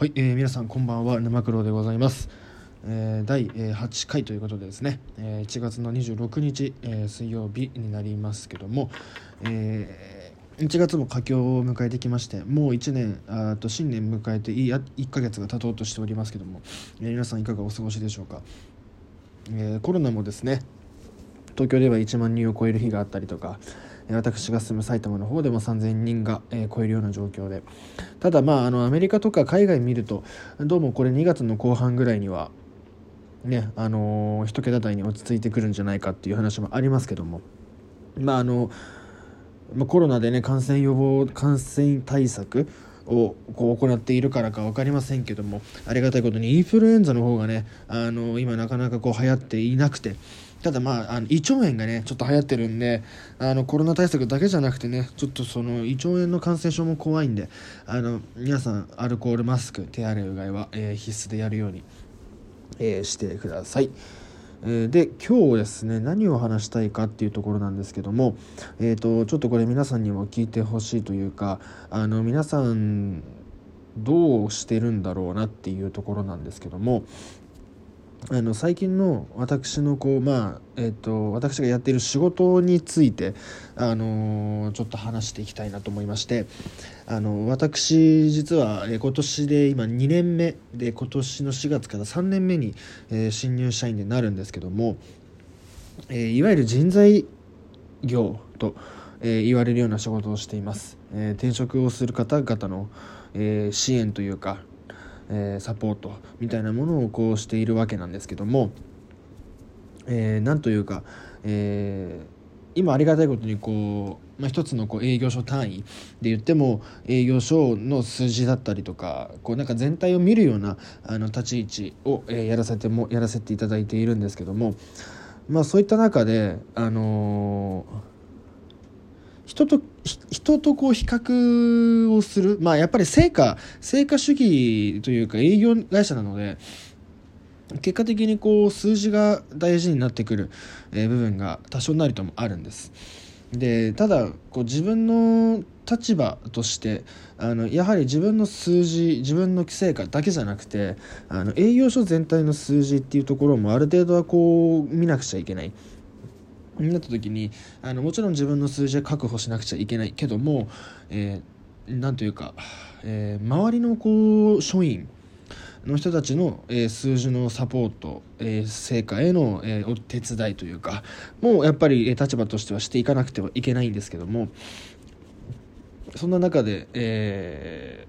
はい、えー、皆さんこんばんは沼九郎でございます、えー、第8回ということでですね、えー、1月の26日、えー、水曜日になりますけども、えー、1月も佳境を迎えてきましてもう1年あと新年迎えていい1ヶ月が経とうとしておりますけども、えー、皆さんいかがお過ごしでしょうか、えー、コロナもですね東京では1万人を超える日があったりとか私が住む埼玉の方でも3000人が、え超えるような状況で。ただまああのアメリカとか海外見るとどうもこれ2月の後半ぐらいにはねあの、1桁台に落ち着いてくるんじゃないかっていう話もありますけども。まああのま、コロナでね感染予防感染対策をこう行っているからか分かりませんけどもありがたいことにインフルエンザの方がねあの今なかなかこう流行っていなくてただまあ、あの胃腸炎がね、ちょっと流行ってるんで、あのコロナ対策だけじゃなくてね、ちょっとその胃腸炎の感染症も怖いんで、あの皆さん、アルコールマスク、手洗いうがいは、えー、必須でやるように、えー、してください。え、で今日ですね何を話したいかっていうところなんですけども、えーと、ちょっとこれ皆さんにも聞いてほしいというかあの皆さんどうしてるんだろうなっていうところなんですけどもあの最近の私のこうまあえっ、と私がやっている仕事についてあの、ちょっと話していきたいなと思いましてあの私実は、今年で今2年目で今年の4月から3年目に、え、新入社員でなるんですけども、えいわゆる人材業と、え言われるような仕事をしています、え転職をする方々の、え支援というかえー、サポートみたいなものをこうしているわけなんですけども、えー、なんというか、え、今ありがたいことにこう、まあ、一つのこう営業所単位で言っても営業所の数字だったりとかこうなんか全体を見るようなあの立ち位置を、え、やらせてもやらせていただいているんですけども、まあ、そういった中で、あのー人と人とこう比較をするまあやっぱり成果成果主義というか営業会社なので結果的にこう数字が大事になってくる、え部分が多少なりともあるんです。でただこう自分の立場としてあのやはり自分の数字自分の成果だけじゃなくてあの営業所全体の数字っていうところもある程度はこう見なくちゃいけないになった時にあのもちろん。自分の数字は確保しなくちゃいけないけども、えー、というか、えー、周りのこう署員の人たちの、えー、数字のサポート、えー、成果への、え、お手伝いというかもうやっぱり、え、立場としてはしていかなくてはいけないん。ですけどもそん。な中で、え、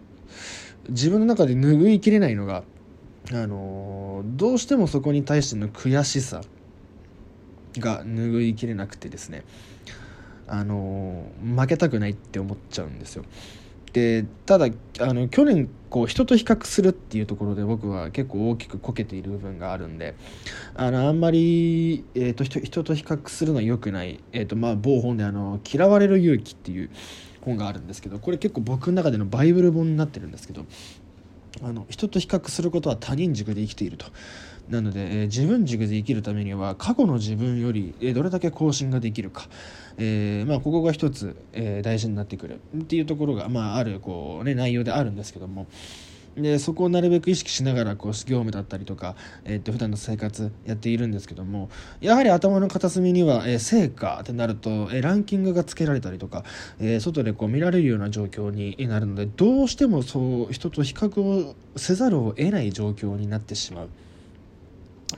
自分の中で拭いきれないのが、あの、どうしてもそこに対しての悔しさが拭いきれなくてですねあの負けたくないって思っちゃうんですよ。でただあの去年こう人と比較するっていうところで僕は結構大きくこけている部分があるんであのあんまり、えーと、人と比較するのは良くない、えーとまあ、某本であの「嫌われる勇気」っていう本があるんですけどこれ結構僕の中でのバイブル本になってるんですけどあの人と比較することは他人軸で生きていると。なので、えー、自分軸で生きるためには過去の自分より、えー、どれだけ更新ができるか、えー、まあ、ここが一つ、え大事になってくるっていうところが、まあ、あるこう、ね、内容であるんですけども。でそこをなるべく意識しながらこう業務だったりとか、えー、っと普段の生活やっているんですけどもやはり頭の片隅には、えー、成果ってなると、えー、ランキングがつけられたりとか、えー、外でこう見られるような状況になるのでどうしてもそう人と比較をせざるを得ない状況になってしまう。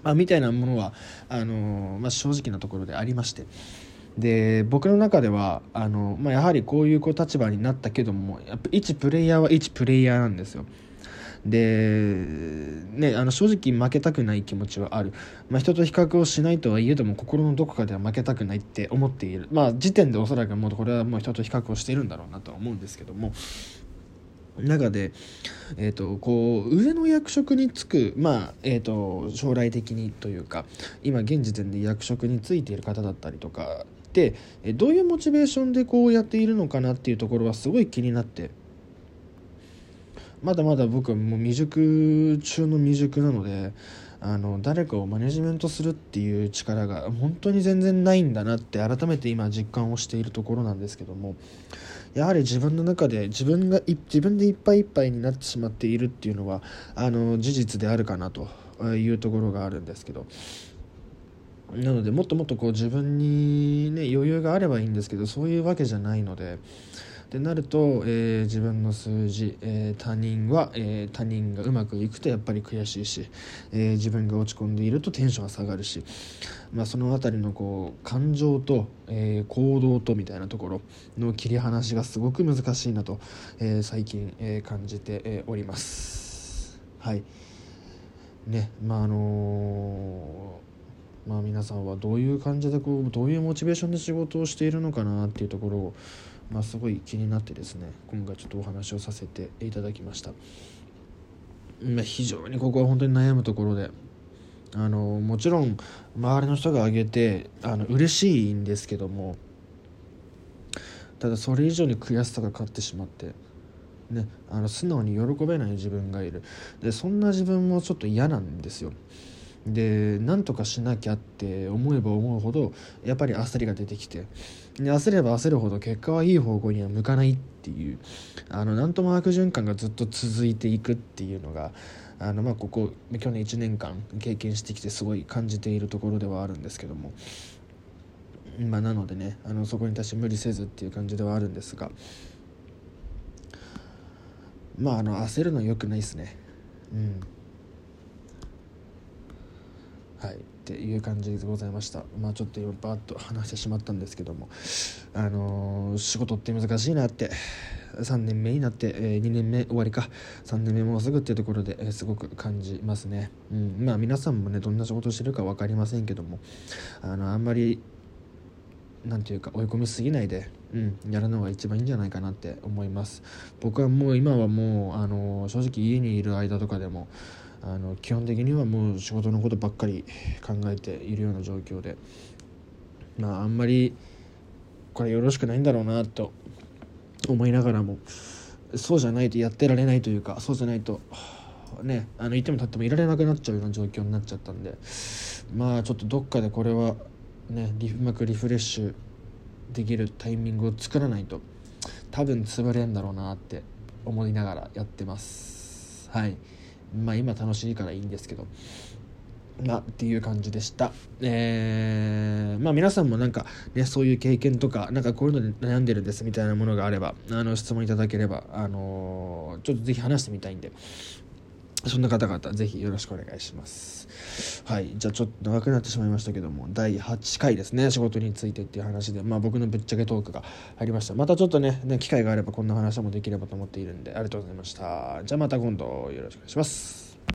まあ、みたいなものはあの、まあ、正直なところでありましてで僕の中ではあの、まあ、やはりこういうこう立場になったけどもやっぱ一プレイヤーは一プレイヤーなんですよ。で、ね、あの正直負けたくない気持ちはある、まあ、人と比較をしないとはいえども心のどこかでは負けたくないって思っている。まあ時点でおそらくもうこれはもう人と比較をしているんだろうなとは思うんですけども。中で、えーと、こう上の役職に就く、まあえーと、将来的にというか今現時点で役職に就いている方だったりとかでどういうモチベーションでこうやっているのかなっていうところはすごい気になってまだまだ僕はもう未熟中の未熟なのであの誰かをマネジメントするっていう力が本当に全然ないんだなって改めて今実感をしているところなんですけどもやはり自分の中で自分が自分でいっぱいいっぱいになってしまっているっていうのはあの事実であるかなというところがあるんですけどなのでもっともっとこう自分に、ね、余裕があればいいんですけどそういうわけじゃないので。ってなると、えー、自分の数字、えー、他人は、えー、他人がうまくいくとやっぱり悔しいし、え自分が落ち込んでいるとテンションが下がるし、まあ、その辺りのこう感情と、え行動とみたいなところの切り離しがすごく難しいなと、え最近、え感じて、おります。はいねまああのまあ、皆さんはどういう感じでこうどういうモチベーションで仕事をしているのかなっていうところをまあ、すごい気になってですね今回ちょっとお話をさせていただきました、まあ、非常にここは本当に悩むところであのもちろん周りの人が挙げてあの嬉しいんですけどもただそれ以上に悔しさが勝ってしまってね、あの素直に喜べない自分がいる。でそんな自分もちょっと嫌なんですよ。で何とかしなきゃって思えば思うほどやっぱり焦りが出てきて。で焦れば焦るほど結果はいい方向には向かないっていう。あの何とも悪循環がずっと続いていくっていうのがあのまあここ去年1年間経験してきてすごい感じているところではあるんですけども。まあ、なのでねあのそこに対して無理せずっていう感じではあるんですが。まああの焦るのはよくないですねうんはいっていう感じでございました。まあちょっと今バーッと話してしまったんですけども。あのー、仕事って難しいなって。3年目になって、え、2年目終わりか。3年目もうすぐっていうところで、え、すごく感じますね、うん、まあ皆さんもねどんな仕事してるか分かりませんけども。あのあんまりなんていうか追い込みすぎないで、うん、やるのが一番いいんじゃないかなって思います。僕はもう今はもうあの正直家にいる間とかでもあの基本的にはもう仕事のことばっかり考えているような状況でまああんまりこれよろしくないんだろうなと思いながらもそうじゃないとやってられないというかそうじゃないとねあのいても立ってもいられなくなっちゃうような状況になっちゃったんでまあちょっとどっかでこれはねうまくリフレッシュできるタイミングを作らないと多分潰れんだろうなって思いながらやってますはい。まあ今楽しいからいいんですけどまあ、っていう感じでした。えー、まあ皆さんもなんかね、そういう経験とか、なんかこういうので悩んでるんですみたいなものがあれば、あの、質問いただければ、あのー、ちょっとぜひ話してみたいんで、そんな方々、ぜひよろしくお願いします。はい。じゃあちょっと長くなってしまいましたけども、第8回ですね、仕事についてっていう話で、まあ僕のぶっちゃけトークがありました。またちょっとね、ね機会があればこんな話もできればと思っているんで、ありがとうございました。じゃあまた今度よろしくお願いします。